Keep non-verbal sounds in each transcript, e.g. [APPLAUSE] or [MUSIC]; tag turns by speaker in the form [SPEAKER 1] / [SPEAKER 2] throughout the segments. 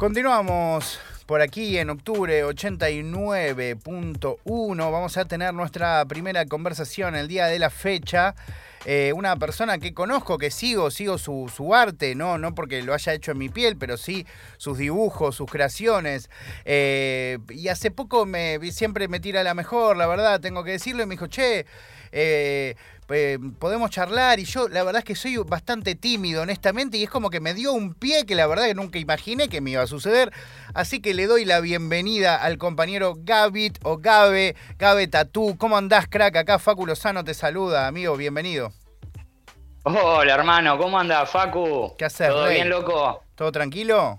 [SPEAKER 1] Continuamos por aquí en octubre 89.1. Vamos a tener nuestra primera conversación el día de la fecha. Eh, una persona que conozco, que sigo, sigo su, su, arte, ¿no? no porque lo haya hecho en mi piel, pero sí sus dibujos, sus creaciones. Eh, y hace poco me siempre me tira la mejor, la verdad, tengo que decirlo, y me dijo, che, eh, podemos charlar y yo la verdad es que soy bastante tímido honestamente y es como que me dio un pie que la verdad que nunca imaginé que me iba a suceder así que le doy la bienvenida al compañero Gavit o Gabe Gabe Tatú ¿cómo andás crack? acá Facu Lozano te saluda amigo bienvenido
[SPEAKER 2] Hola hermano ¿cómo andás Facu?
[SPEAKER 1] ¿qué haces?
[SPEAKER 2] ¿todo bien loco?
[SPEAKER 1] ¿todo tranquilo?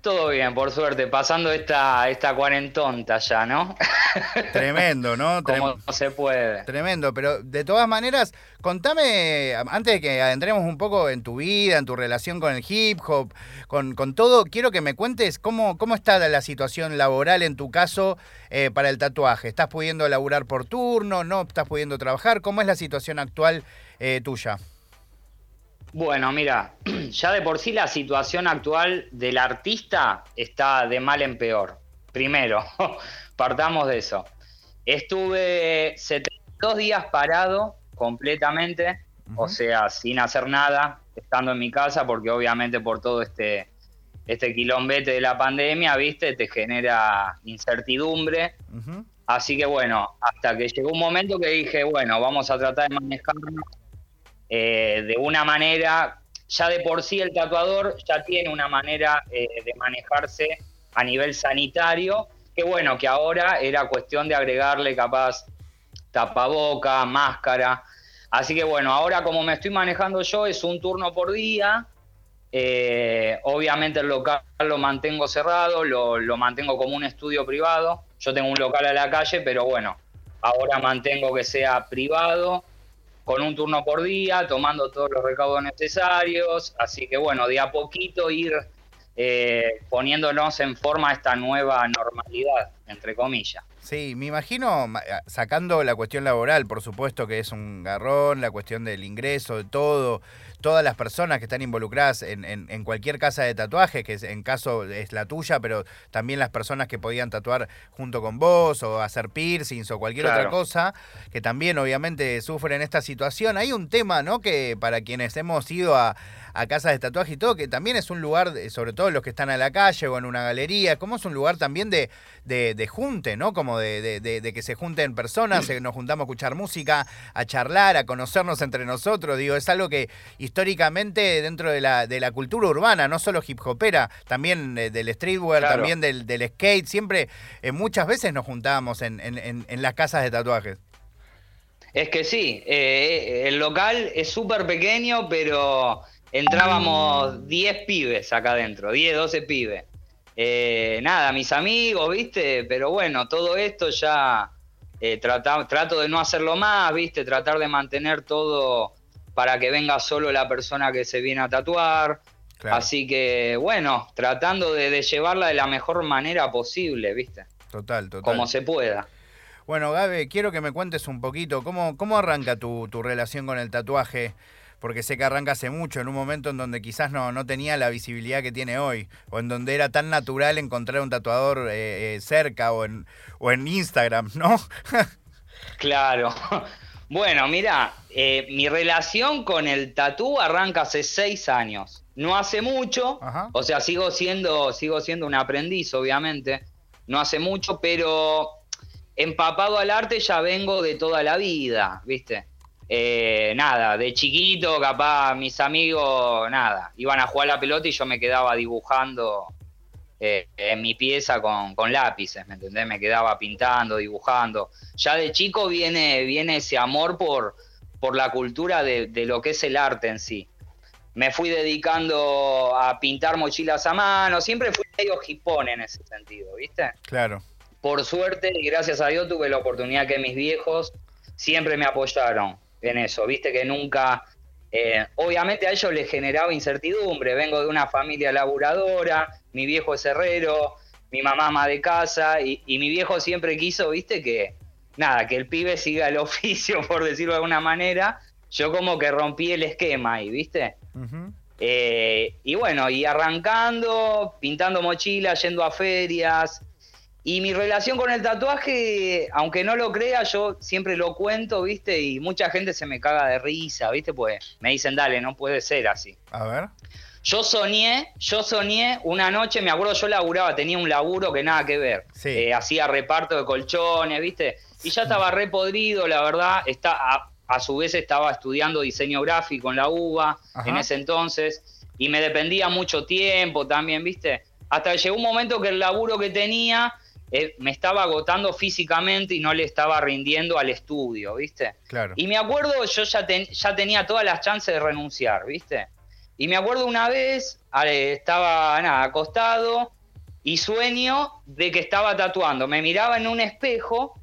[SPEAKER 2] Todo bien, por suerte, pasando esta, esta cuarentonta ya, ¿no? [LAUGHS]
[SPEAKER 1] Tremendo, ¿no?
[SPEAKER 2] Como no se puede.
[SPEAKER 1] Tremendo, pero de todas maneras, contame, antes de que adentremos un poco en tu vida, en tu relación con el hip hop, con, con todo, quiero que me cuentes cómo, cómo está la situación laboral en tu caso eh, para el tatuaje. ¿Estás pudiendo laburar por turno? ¿No estás pudiendo trabajar? ¿Cómo es la situación actual eh, tuya?
[SPEAKER 2] Bueno, mira, [CLEARS THROAT] ya de por sí la situación actual del artista está de mal en peor. Primero, [LAUGHS] partamos de eso. Estuve 72 días parado completamente, o sea, sin hacer nada, estando en mi casa, porque obviamente por todo este, este quilombete de la pandemia, viste, te genera incertidumbre. Así que bueno, hasta que llegó un momento que dije, bueno, vamos a tratar de manejarnos eh, de una manera, ya de por sí el tatuador ya tiene una manera eh, de manejarse a nivel sanitario, que bueno, que ahora era cuestión de agregarle capaz tapaboca, máscara. Así que bueno, ahora como me estoy manejando yo es un turno por día. Eh, obviamente el local lo mantengo cerrado, lo, lo mantengo como un estudio privado. Yo tengo un local a la calle, pero bueno, ahora mantengo que sea privado con un turno por día, tomando todos los recaudos necesarios, así que bueno, de a poquito ir eh, poniéndonos en forma esta nueva normalidad, entre comillas.
[SPEAKER 1] Sí, me imagino, sacando la cuestión laboral, por supuesto que es un garrón, la cuestión del ingreso, de todo, todas las personas que están involucradas en, en, cualquier casa de tatuaje, que en caso es la tuya, pero también las personas que podían tatuar junto con vos o hacer piercings o cualquier otra cosa, que también obviamente sufren esta situación. Hay un tema, ¿no? Que para quienes hemos ido a, a casas de tatuaje y todo, que también es un lugar, sobre todo los que están a la calle o en una galería, como es un lugar también de, de, junte, ¿no? Como de, de, que se junten personas, nos juntamos a escuchar música, a charlar, a conocernos entre nosotros, digo, es algo que históricamente dentro de la, de la cultura urbana, no solo hip hopera, también del streetwear, también del, del, skate, siempre, eh, muchas veces nos juntábamos en, en, en las casas de tatuajes.
[SPEAKER 2] Es que sí, eh, el local es súper pequeño, pero entrábamos 10 pibes acá adentro, 10, 12 pibes. Eh, nada, mis amigos, ¿viste? Pero bueno, todo esto ya eh, trato de no hacerlo más, ¿viste? Tratar de mantener todo para que venga solo la persona que se viene a tatuar. Así que, bueno, tratando de, llevarla de la mejor manera posible, ¿viste?
[SPEAKER 1] Total, total.
[SPEAKER 2] Como se pueda.
[SPEAKER 1] Bueno, Gabe, quiero que me cuentes un poquito, ¿cómo, cómo arranca tu, tu relación con el tatuaje? Porque sé que arranca hace mucho, en un momento en donde quizás no, no tenía la visibilidad que tiene hoy, o en donde era tan natural encontrar un tatuador eh, eh, cerca o en, o en Instagram, ¿no? [LAUGHS]
[SPEAKER 2] claro. Bueno, mira, eh, mi relación con el tatú arranca hace seis años. No hace mucho, o sea, sigo siendo, sigo siendo un aprendiz, obviamente. No hace mucho, pero empapado al arte ya vengo de toda la vida, ¿viste? Eh, nada, de chiquito, capaz mis amigos, nada, iban a jugar la pelota y yo me quedaba dibujando eh, en mi pieza con, lápices, ¿me entendés? Me quedaba pintando, dibujando. Ya de chico viene, viene ese amor por, por la cultura de, lo que es el arte en sí. Me fui dedicando a pintar mochilas a mano, siempre fui medio hipón en ese sentido, ¿viste?
[SPEAKER 1] Claro.
[SPEAKER 2] Por suerte y gracias a Dios tuve la oportunidad que mis viejos siempre me apoyaron en eso, viste que nunca, eh, obviamente a ellos les generaba incertidumbre, vengo de una familia laburadora, mi viejo es herrero, mi mamá ama de casa, y, mi viejo siempre quiso, viste, que nada, que el pibe siga el [LAUGHS] oficio, por decirlo de alguna manera, yo como que rompí el esquema ahí, viste. Eh, y bueno, y arrancando, pintando mochilas, yendo a ferias. Y mi relación con el tatuaje, aunque no lo crea, yo siempre lo cuento, ¿viste? Y mucha gente se me caga de risa, ¿viste? Pues me dicen, dale, no puede ser así.
[SPEAKER 1] A ver.
[SPEAKER 2] Yo soñé, yo soñé una noche, me acuerdo, yo laburaba, tenía un laburo que nada que ver.
[SPEAKER 1] Sí.
[SPEAKER 2] Eh, hacía reparto de colchones, ¿viste? Y ya estaba re podrido, la verdad. Está, a, a su vez estaba estudiando diseño gráfico en la UBA
[SPEAKER 1] Ajá.
[SPEAKER 2] en ese entonces. Y me dependía mucho tiempo también, ¿viste? Hasta que llegó un momento que el laburo que tenía eh, me estaba agotando físicamente y no le estaba rindiendo al estudio, ¿viste?
[SPEAKER 1] Claro.
[SPEAKER 2] Y me acuerdo, yo ya, ten- ya tenía todas las chances de renunciar, ¿viste? Y me acuerdo una vez, eh, estaba nada, acostado y sueño de que estaba tatuando. Me miraba en un espejo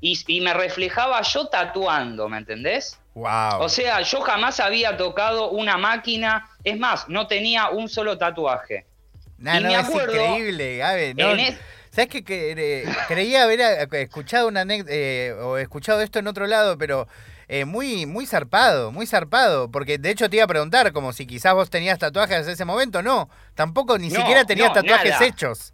[SPEAKER 2] y, y me reflejaba yo tatuando, ¿me entendés?
[SPEAKER 1] Wow.
[SPEAKER 2] O sea, yo jamás había tocado una máquina, es más, no tenía un solo tatuaje.
[SPEAKER 1] Nah,
[SPEAKER 2] y
[SPEAKER 1] no,
[SPEAKER 2] me
[SPEAKER 1] es
[SPEAKER 2] acuerdo,
[SPEAKER 1] increíble, Gabe. No,
[SPEAKER 2] en es-
[SPEAKER 1] ¿Sabes? Que, eh, creía haber eh, escuchado una eh, o escuchado esto en otro lado, pero eh, muy, muy zarpado, muy zarpado. Porque de hecho te iba a preguntar, como si quizás vos tenías tatuajes en ese momento. No, tampoco ni
[SPEAKER 2] No,
[SPEAKER 1] siquiera tenías
[SPEAKER 2] no,
[SPEAKER 1] tatuajes
[SPEAKER 2] nada.
[SPEAKER 1] hechos.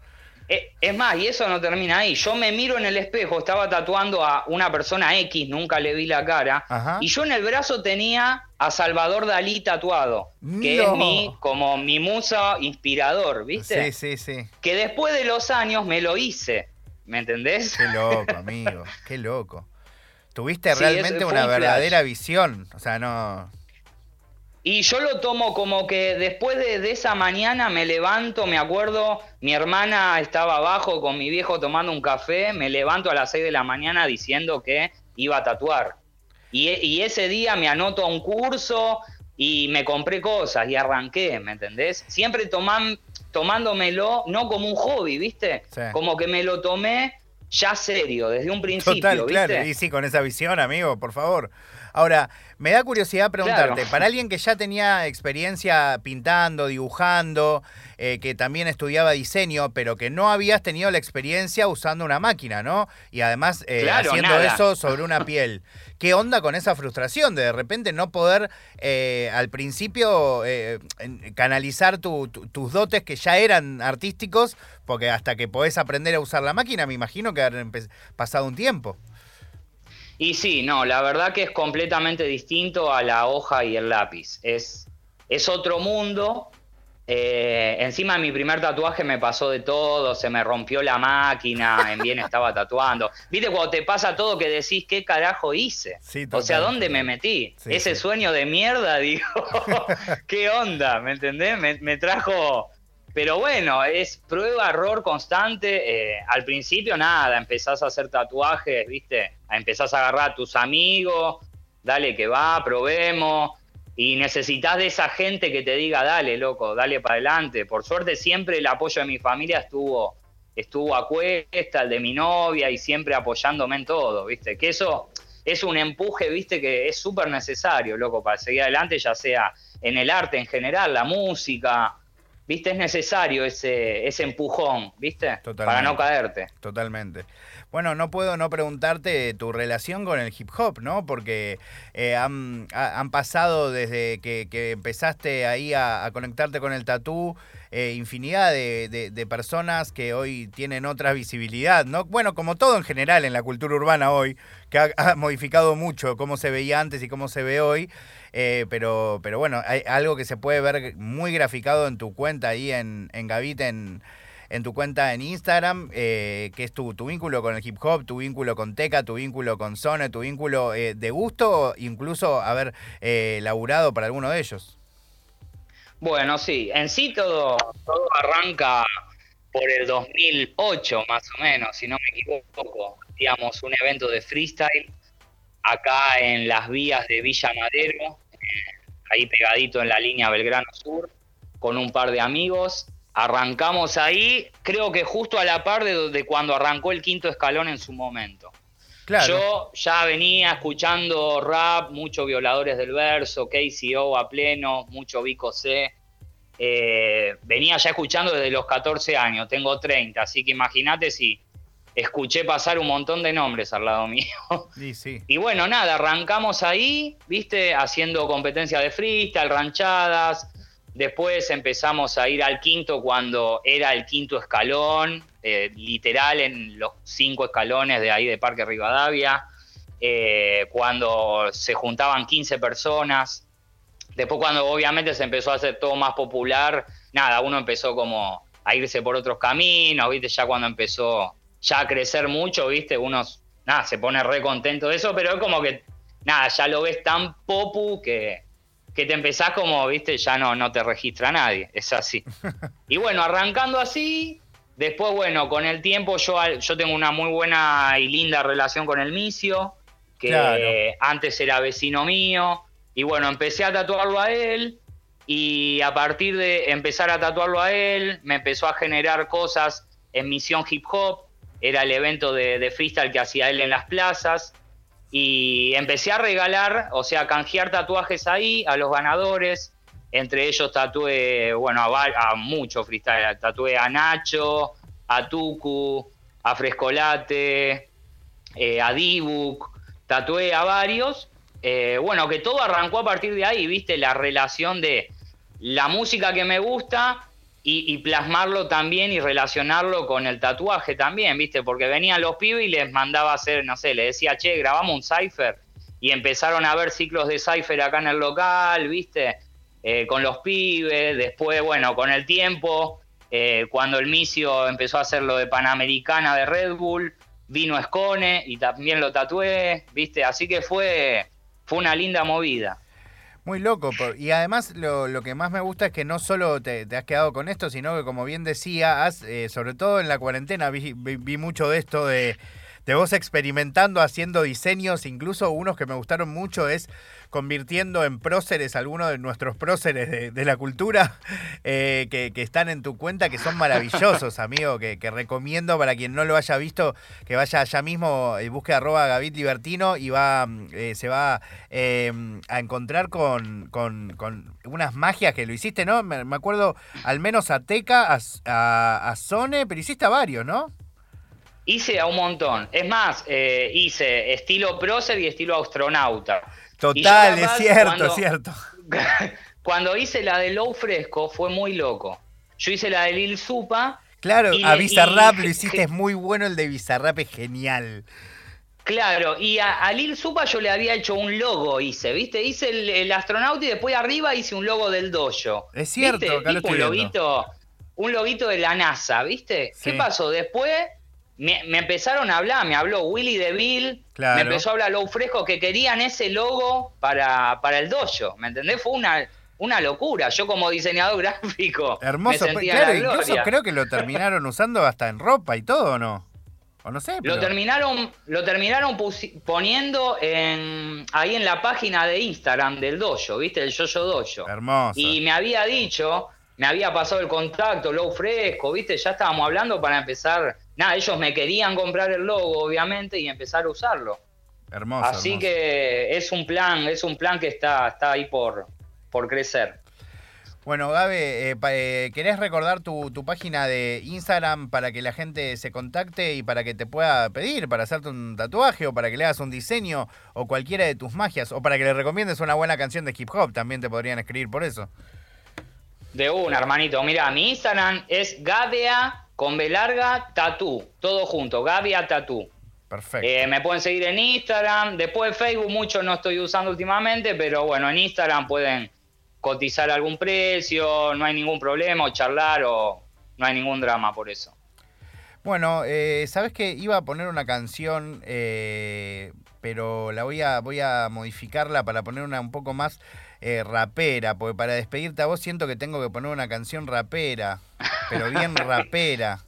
[SPEAKER 2] Eh, Es más, y eso no termina ahí. Yo me miro en el espejo, estaba tatuando a una persona X, nunca le vi la cara,
[SPEAKER 1] Ajá.
[SPEAKER 2] y yo en el brazo tenía a Salvador Dalí tatuado, que
[SPEAKER 1] No.
[SPEAKER 2] es mi, como mi musa inspirador, ¿viste?
[SPEAKER 1] Sí, sí, sí.
[SPEAKER 2] Que después de los años me lo hice, ¿me entendés?
[SPEAKER 1] Qué loco, amigo. Qué loco. [LAUGHS] Tuviste realmente una
[SPEAKER 2] flash.
[SPEAKER 1] verdadera visión. O sea, no.
[SPEAKER 2] Y yo lo tomo como que después de, de esa mañana me levanto, me acuerdo, mi hermana estaba abajo con mi viejo tomando un café, me levanto a las 6 de la mañana diciendo que iba a tatuar. Y, e- y ese día me anoto a un curso y me compré cosas y arranqué, ¿me entendés? Siempre toman, tomándomelo no como un hobby, ¿viste?
[SPEAKER 1] Sí.
[SPEAKER 2] Como que me lo tomé ya serio, desde un principio,
[SPEAKER 1] Total,
[SPEAKER 2] ¿viste?
[SPEAKER 1] claro. Y sí, con esa visión, amigo, por favor. Ahora, me da curiosidad preguntarte,
[SPEAKER 2] Claro.
[SPEAKER 1] para alguien que ya tenía experiencia pintando, dibujando, eh, que también estudiaba diseño, pero que no habías tenido la experiencia usando una máquina, ¿no? Y además eh,
[SPEAKER 2] Claro,
[SPEAKER 1] haciendo
[SPEAKER 2] nada.
[SPEAKER 1] eso sobre una piel. ¿Qué onda con esa frustración de de repente no poder eh, al principio eh, canalizar tu- tu- tus dotes que ya eran artísticos? Porque hasta que podés aprender a usar la máquina, me imagino que empe- pasado un tiempo.
[SPEAKER 2] Y sí, no, la verdad que es completamente distinto a la hoja y el lápiz. Es, es otro mundo. Eh, encima mi primer tatuaje me pasó de todo, se me rompió la máquina, [LAUGHS] en bien estaba tatuando. Viste cuando te pasa todo que decís, ¿qué carajo hice?
[SPEAKER 1] Sí,
[SPEAKER 2] o sea, ¿dónde me metí?
[SPEAKER 1] Sí,
[SPEAKER 2] Ese
[SPEAKER 1] sí.
[SPEAKER 2] sueño de mierda, [LAUGHS] digo, [LAUGHS] ¿qué onda? ¿Me entendés? Me, me trajo... Pero bueno, es prueba, error constante. Eh, al principio nada, empezás a hacer tatuajes, ¿viste? Empezás a agarrar a tus amigos, dale que va, probemos. Y necesitas de esa gente que te diga, dale, loco, dale para adelante. Por suerte siempre el apoyo de mi familia estuvo, estuvo a cuesta, el de mi novia, y siempre apoyándome en todo, ¿viste? Que eso es un empuje, ¿viste? Que es súper necesario, loco, para seguir adelante, ya sea en el arte en general, la música, ¿viste? Es necesario ese, ese empujón, ¿viste?
[SPEAKER 1] Totalmente.
[SPEAKER 2] Para no caerte.
[SPEAKER 1] Totalmente. Bueno, no puedo no preguntarte tu relación con el hip hop, ¿no? Porque eh, han, ha- han pasado desde que, que empezaste ahí a, a conectarte con el tatú, eh, infinidad de, de- personas que hoy tienen otra visibilidad, ¿no? Bueno, como todo en general en la cultura urbana hoy, que ha, [LAUGHS] ha modificado mucho cómo se veía antes y cómo se ve hoy, eh, pero, pero bueno, hay algo que se puede ver muy graficado en tu cuenta ahí en, en Gavita, en, en tu cuenta en Instagram, eh, que es tu, tu vínculo con el hip hop, tu vínculo con Teca, tu vínculo con Zone, tu vínculo eh, de gusto, incluso haber eh, laburado para alguno de ellos.
[SPEAKER 2] Bueno, sí, en sí todo, todo arranca por el 2008 más o menos, si no me equivoco. Hacíamos un evento de freestyle acá en las vías de Villa Madero, eh, ahí pegadito en la línea Belgrano Sur, con un par de amigos. Arrancamos ahí, creo que justo a la par de, de cuando arrancó el quinto escalón en su momento.
[SPEAKER 1] Claro.
[SPEAKER 2] Yo ya venía escuchando rap, mucho Violadores del Verso, KCO a pleno, mucho Vico C. Eh, venía ya escuchando desde los 14 años, tengo 30, así que imagínate si escuché pasar un montón de nombres al lado [LAUGHS] mío.
[SPEAKER 1] Sí, sí.
[SPEAKER 2] Y bueno, nada, arrancamos ahí, viste, haciendo competencia de freestyle, ranchadas, Después empezamos a ir al quinto cuando era el quinto escalón, eh, literal en los cinco escalones de ahí de Parque Rivadavia, eh, cuando se juntaban 15 personas. Después cuando obviamente se empezó a hacer todo más popular, nada, uno empezó como a irse por otros caminos, ¿viste? Ya cuando empezó ya a crecer mucho, ¿viste? Uno, nada, se pone re contento de eso, pero es como que, nada, ya lo ves tan popu que, que te empezás como, viste, ya no, no te registra nadie, es así. [LAUGHS] Y bueno, arrancando así, después, bueno, con el tiempo yo, yo tengo una muy buena y linda relación con el Micio, que antes era vecino mío, y bueno, empecé a tatuarlo a él, y a partir de empezar a tatuarlo a él, me empezó a generar cosas en Misión Hip Hop, era el evento de, de freestyle que hacía él en las plazas, y empecé a regalar, o sea, a canjear tatuajes ahí a los ganadores. Entre ellos tatué, bueno, a, muchos freestyle. Tatué a Nacho, a Tuku, a Frescolate, eh, a Dibuk. Tatué a varios. Eh, bueno, que todo arrancó a partir de ahí, viste, la relación de la música que me gusta y, plasmarlo también y relacionarlo con el tatuaje también, ¿viste? Porque venían los pibes y les mandaba hacer, no sé, le decía, che, grabamos un cipher. Y empezaron a ver ciclos de cipher acá en el local, ¿viste? Eh, con los pibes. Después, bueno, con el tiempo, eh, cuando el Micio empezó a hacer lo de Panamericana de Red Bull, vino Escone y también lo tatué, ¿viste? Así que fue, fue una linda movida.
[SPEAKER 1] Muy loco. Y además lo, lo, que más me gusta es que no solo te, has quedado con esto, sino que como bien decía, has, eh, sobre todo en la cuarentena vi, vi mucho de esto de de vos experimentando, haciendo diseños, incluso unos que me gustaron mucho es convirtiendo en próceres algunos de nuestros próceres de, la cultura [LAUGHS] eh, que, están en tu cuenta, que son maravillosos, [LAUGHS] amigo, que, recomiendo para quien no lo haya visto, que vaya allá mismo y busque arroba Gavit Libertino y va, eh, se va em, a encontrar con, unas magias que lo hiciste, ¿no? Me, acuerdo al menos a Teca, a, a, a Sone, pero hiciste a varios, ¿no?
[SPEAKER 2] Hice a un montón. Es más, eh, hice estilo prócer y estilo astronauta.
[SPEAKER 1] Total, es cierto, es cierto. [LAUGHS]
[SPEAKER 2] cuando hice la de Low Fresco fue muy loco. Yo hice la de Lil Supa.
[SPEAKER 1] Claro, a Bizarrap lo [LAUGHS] hiciste, es muy bueno el de Bizarrap, es genial.
[SPEAKER 2] Claro, y a, Lil Supa yo le había hecho un logo, hice, ¿viste? Hice el, astronauta y después arriba hice un logo del dojo.
[SPEAKER 1] Es cierto,
[SPEAKER 2] un loguito, un loguito de la NASA, ¿viste? ¿Qué pasó? Después me, empezaron a hablar, me habló Willy DeVille, me empezó a hablar Low Fresco que querían ese logo para, para el dojo, ¿me entendés? Fue una, una locura, yo como diseñador [LAUGHS] gráfico.
[SPEAKER 1] Hermoso, claro, incluso creo que lo terminaron [LAUGHS] usando hasta en ropa y todo, ¿no? O no sé.
[SPEAKER 2] Lo terminaron, lo terminaron poniendo en, ahí en la página de Instagram del dojo, ¿viste? El Yoyo Dojo.
[SPEAKER 1] Hermoso.
[SPEAKER 2] Y me había dicho, me había pasado el contacto, Low Fresco, ¿viste? Ya estábamos hablando para empezar nada, ellos me querían comprar el logo, obviamente, y empezar a usarlo.
[SPEAKER 1] Hermoso.
[SPEAKER 2] Así que es un plan, es un plan que está, está ahí por, por crecer.
[SPEAKER 1] Bueno, Gabe, eh, eh, ¿querés recordar tu, página de Instagram para que la gente se contacte y para que te pueda pedir para hacerte un tatuaje o para que le hagas un diseño o cualquiera de tus magias o para que le recomiendes una buena canción de hip hop? También te podrían escribir por eso.
[SPEAKER 2] De una, hermanito. Mira, mi Instagram es Gabea con B larga, Tatú, todo junto, Gavia Tatú.
[SPEAKER 1] Perfecto.
[SPEAKER 2] Eh, me pueden seguir en Instagram, después Facebook mucho no estoy usando últimamente, pero bueno, en Instagram pueden cotizar algún precio, no hay ningún problema, o charlar, o no hay ningún drama por eso.
[SPEAKER 1] Bueno, eh, sabes que iba a poner una canción, eh, pero la voy a, voy a modificarla para poner una un poco más eh, rapera, porque para despedirte a vos siento que tengo que poner una canción rapera, pero bien [LAUGHS] rapera.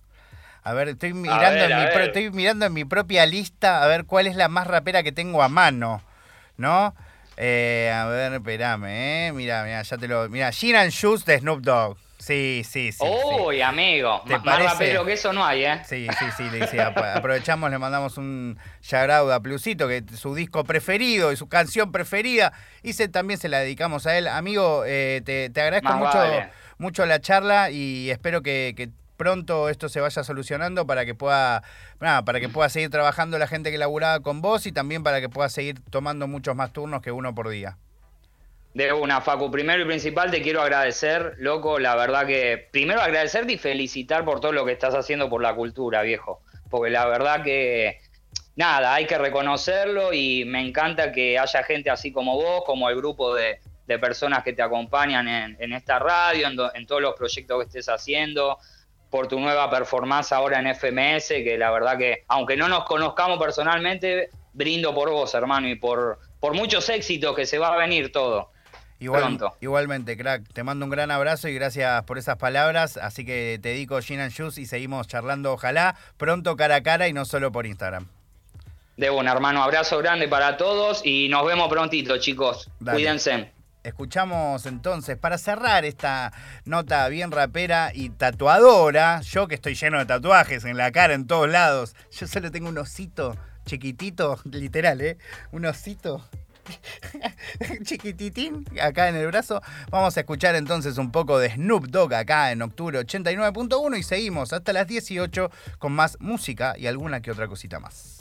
[SPEAKER 1] A ver, estoy mirando, en mi, estoy mirando en mi propia lista a ver cuál es la más rapera que tengo a mano, ¿no? Eh, a ver, espérame, ¿eh? Mira, mira, ya te lo... Mira, Gin and Shoes de Snoop Dogg. Sí, sí, sí.
[SPEAKER 2] Uy, amigo. ¿Te más rapero que eso no hay, ¿eh?
[SPEAKER 1] Sí, sí, sí. Le [LAUGHS] aprovechamos, le mandamos un Yagrauda a Plusito, que es su disco preferido y su canción preferida. Y se, también se la dedicamos a él. Amigo, eh, te, agradezco mucho, mucho la charla y espero que, pronto esto se vaya solucionando para que pueda para que pueda seguir trabajando la gente que laburaba con vos y también para que pueda seguir tomando muchos más turnos que uno por día.
[SPEAKER 2] De una, Facu. Primero y principal te quiero agradecer, loco. La verdad que. Primero agradecerte y felicitar por todo lo que estás haciendo por la cultura, viejo. Porque la verdad que. Nada, hay que reconocerlo y me encanta que haya gente así como vos, como el grupo de, personas que te acompañan en, esta radio, en, en todos los proyectos que estés haciendo por tu nueva performance ahora en FMS, que la verdad que, aunque no nos conozcamos personalmente, brindo por vos, hermano, y por, por muchos éxitos que se va a venir todo.
[SPEAKER 1] Igualmente, crack. Te mando un gran abrazo y gracias por esas palabras. Así que te dedico Gin and Juice y seguimos charlando, ojalá, pronto cara a cara y no solo por Instagram.
[SPEAKER 2] De bueno, hermano. Abrazo grande para todos y nos vemos prontito, chicos. Cuídense.
[SPEAKER 1] Escuchamos entonces, para cerrar esta nota bien rapera y tatuadora, yo que estoy lleno de tatuajes en la cara, en todos lados, yo solo tengo un osito chiquitito, literal, ¿eh? Un osito [LAUGHS] chiquititín acá en el brazo. Vamos a escuchar entonces un poco de Snoop Dogg acá en octubre 89.1 y seguimos hasta las 18 con más música y alguna que otra cosita más.